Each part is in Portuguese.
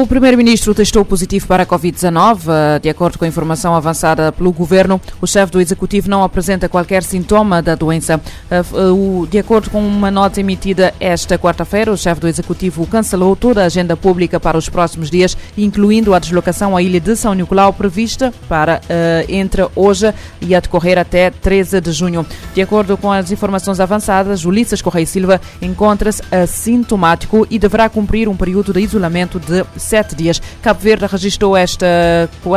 O primeiro-ministro testou positivo para a Covid-19. De acordo com a informação avançada pelo governo, o chefe do executivo não apresenta qualquer sintoma da doença. De acordo com uma nota emitida esta quarta-feira, o chefe do executivo cancelou toda a agenda pública para os próximos dias, incluindo a deslocação à ilha de São Nicolau prevista para entre hoje e a decorrer até 13 de junho. De acordo com as informações avançadas, Ulisses Correia Silva encontra-se assintomático e deverá cumprir um período de isolamento de sete dias. Cabo Verde registrou esta,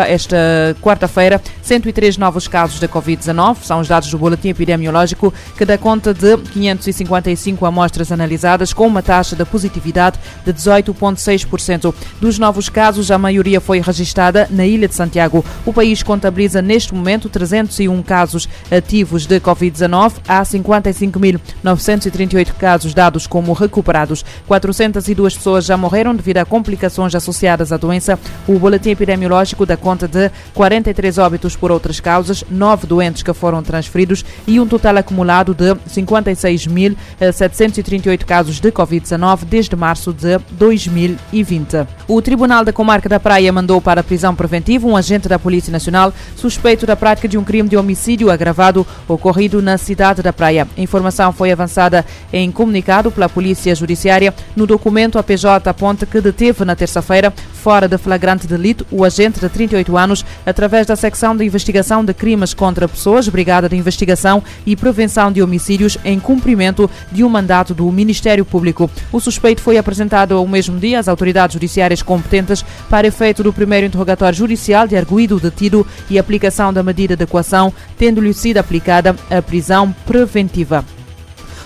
esta quarta-feira 103 novos casos da Covid-19. São os dados do boletim epidemiológico que dá conta de 555 amostras analisadas com uma taxa de positividade de 18,6%. Dos novos casos, a maioria foi registrada na Ilha de Santiago. O país contabiliza neste momento 301 casos ativos de Covid-19. Há 55.938 casos dados como recuperados. 402 pessoas já morreram devido a complicações associadas à doença. O boletim epidemiológico dá conta de 43 óbitos por outras causas, 9 doentes que foram transferidos e um total acumulado de 56.738 casos de Covid-19 desde março de 2020. O Tribunal da Comarca da Praia mandou para a prisão preventiva um agente da Polícia Nacional suspeito da prática de um crime de homicídio agravado ocorrido na cidade da Praia. A informação foi avançada em comunicado pela Polícia Judiciária. No documento, a PJ aponta que deteve na terça-feira, fora de flagrante delito, o agente de 38 anos, através da secção de investigação de crimes contra pessoas, Brigada de Investigação e Prevenção de Homicídios, em cumprimento de um mandato do Ministério Público. O suspeito foi apresentado ao mesmo dia às autoridades judiciárias competentes para efeito do primeiro interrogatório judicial de arguído detido e aplicação da medida de equação, tendo-lhe sido aplicada a prisão preventiva.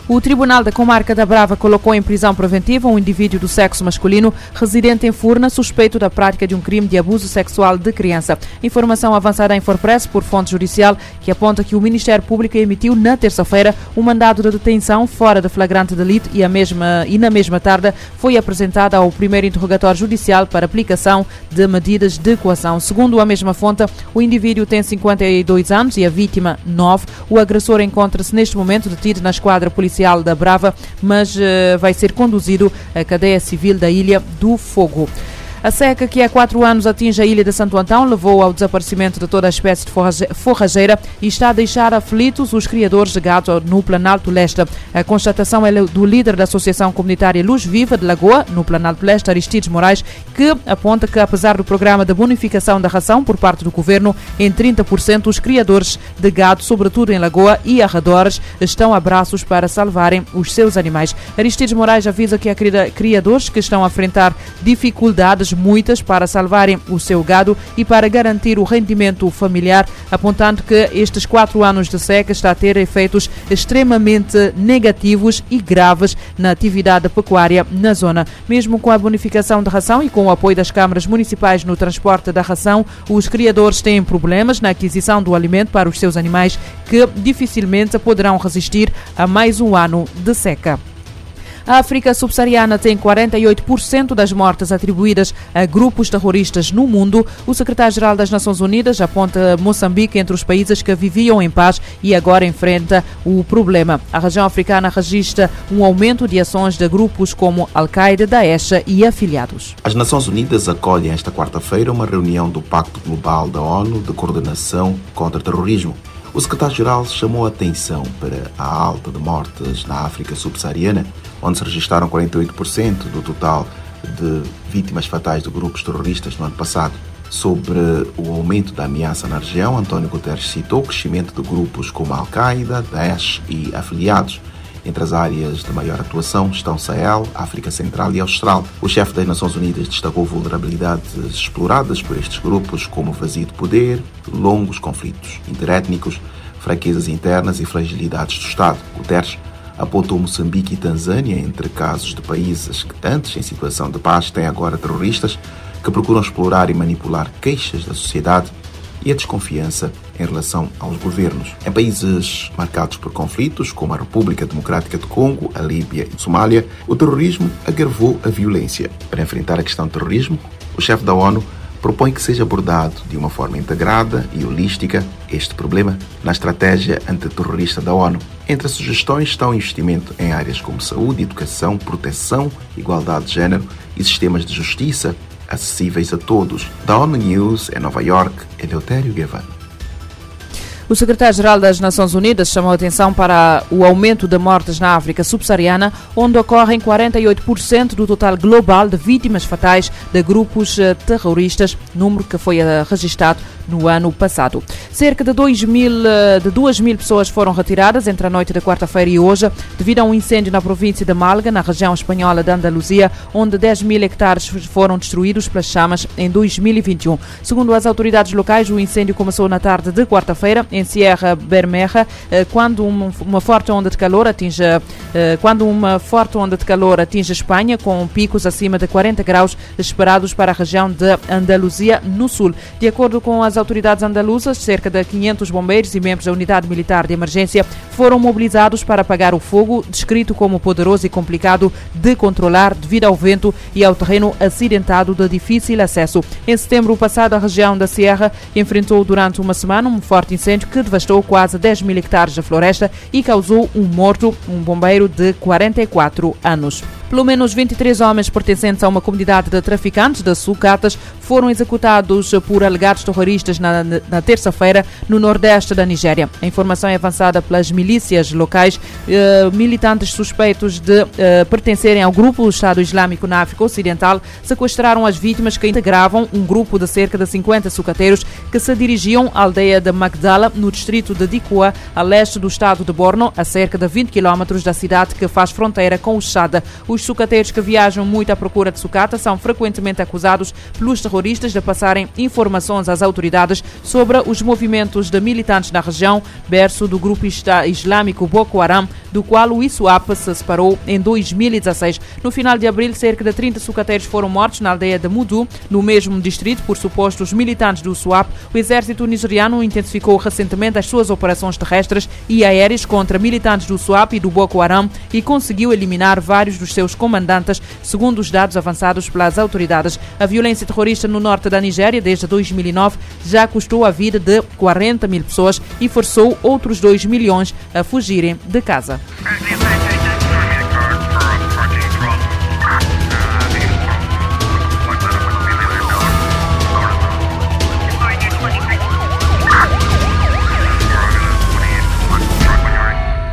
O Tribunal da Comarca da Brava colocou em prisão preventiva um indivíduo do sexo masculino residente em Furna suspeito da prática de um crime de abuso sexual de criança. Informação avançada em Forpress por fonte judicial que aponta que o Ministério Público emitiu na terça-feira um mandado de detenção fora de flagrante delito e, a mesma, e na mesma tarde foi apresentada ao primeiro interrogatório judicial para aplicação de medidas de coação. Segundo a mesma fonte, o indivíduo tem 52 anos e a vítima 9. O agressor encontra-se neste momento detido na esquadra policial da Brava, mas uh, vai ser conduzido à cadeia civil da Ilha do Fogo. A seca que há quatro anos atinge a ilha de Santo Antão levou ao desaparecimento de toda a espécie de forrageira e está a deixar aflitos os criadores de gado no Planalto Leste. A constatação é do líder da Associação Comunitária Luz Viva de Lagoa, no Planalto Leste, Aristides Moraes, que aponta que, apesar do programa de bonificação da ração por parte do governo em 30%, os criadores de gado, sobretudo em Lagoa e arredores, estão a braços para salvarem os seus animais. Aristides Moraes avisa que há criadores que estão a enfrentar dificuldades muitas para salvarem o seu gado e para garantir o rendimento familiar, apontando que estes quatro anos de seca está a ter efeitos extremamente negativos e graves na atividade pecuária na zona. Mesmo com a bonificação de ração e com o apoio das câmaras municipais no transporte da ração, os criadores têm problemas na aquisição do alimento para os seus animais que dificilmente poderão resistir a mais um ano de seca. A África subsaariana tem 48% das mortes atribuídas a grupos terroristas no mundo. O secretário-geral das Nações Unidas aponta Moçambique entre os países que viviam em paz e agora enfrenta o problema. A região africana registra um aumento de ações de grupos como Al-Qaeda, Daesh e afiliados. As Nações Unidas acolhem esta quarta-feira uma reunião do Pacto Global da ONU de Coordenação contra o Terrorismo. O secretário-geral chamou a atenção para a alta de mortes na África subsaariana, onde se registraram 48% do total de vítimas fatais de grupos terroristas no ano passado. Sobre o aumento da ameaça na região, António Guterres citou o crescimento de grupos como Al-Qaeda, Daesh e afiliados. Entre as áreas de maior atuação estão Sahel, África Central e Austral. O chefe das Nações Unidas destacou vulnerabilidades exploradas por estes grupos, como vazio de poder, longos conflitos interétnicos, fraquezas internas e fragilidades do Estado. Guterres apontou Moçambique e Tanzânia entre casos de países que, antes em situação de paz, têm agora terroristas que procuram explorar e manipular queixas da sociedade e a desconfiança em relação aos governos. Em países marcados por conflitos, como a República Democrática do Congo, a Líbia e a Somália, o terrorismo agravou a violência. Para enfrentar a questão do terrorismo, o chefe da ONU propõe que seja abordado de uma forma integrada e holística este problema na estratégia antiterrorista da ONU. Entre as sugestões estão investimento em áreas como saúde, educação, proteção, igualdade de género e sistemas de justiça acessíveis a todos. Da ONU News em Nova York, Eleutério Guevara. O secretário-geral das Nações Unidas chamou a atenção para o aumento de mortes na África subsaariana, onde ocorrem 48% do total global de vítimas fatais de grupos eh, terroristas, número que foi eh, registrado no ano passado. Cerca de 2 mil, eh, de 2 mil pessoas foram retiradas entre a noite da quarta-feira e hoje, devido a um incêndio na província de Málaga, na região espanhola de Andaluzia, onde 10 mil hectares foram destruídos pelas chamas em 2021. Segundo as autoridades locais, o incêndio começou na tarde de quarta-feira em Sierra Bermeja, eh, quando uma forte onda de calor atinge eh, quando uma forte onda de calor atinge Espanha, com picos acima de 40 graus esperados para a região de Andaluzia, no sul. De acordo com as autoridades andaluzas, cerca de 500 bombeiros e membros da unidade militar de emergência foram mobilizados para apagar o fogo, descrito como poderoso e complicado de controlar devido ao vento e ao terreno acidentado de difícil acesso. Em setembro passado, a região da Sierra enfrentou durante uma semana um forte incêndio que devastou quase 10 mil hectares de floresta e causou um morto, um bombeiro de 44 anos. Pelo menos 23 homens pertencentes a uma comunidade de traficantes de sucatas foram executados por alegados terroristas na, na terça-feira no nordeste da Nigéria. A informação é avançada pelas milícias locais, eh, militantes suspeitos de eh, pertencerem ao grupo do Estado Islâmico na África Ocidental sequestraram as vítimas que integravam um grupo de cerca de 50 sucateiros que se dirigiam à aldeia de Magdala, no distrito de Dikwa, a leste do estado de Borno, a cerca de 20 quilómetros da cidade que faz fronteira com o Chad. Os sucateiros que viajam muito à procura de sucata são frequentemente acusados pelos terroristas de passarem informações às autoridades sobre os movimentos de militantes na região, berço do grupo islâmico Boko Haram, do qual o ISWAP se separou em 2016. No final de abril, cerca de 30 sucateiros foram mortos na aldeia de Mudu, no mesmo distrito, por supostos militantes do SWAP. O exército nigeriano intensificou recentemente as suas operações terrestres e aéreas contra militantes do SWAP e do Boko Haram e conseguiu eliminar vários dos seus comandantes, segundo os dados avançados pelas autoridades. A violência terrorista no norte da Nigéria, desde 2009, já custou a vida de 40 mil pessoas e forçou outros 2 milhões a fugirem de casa.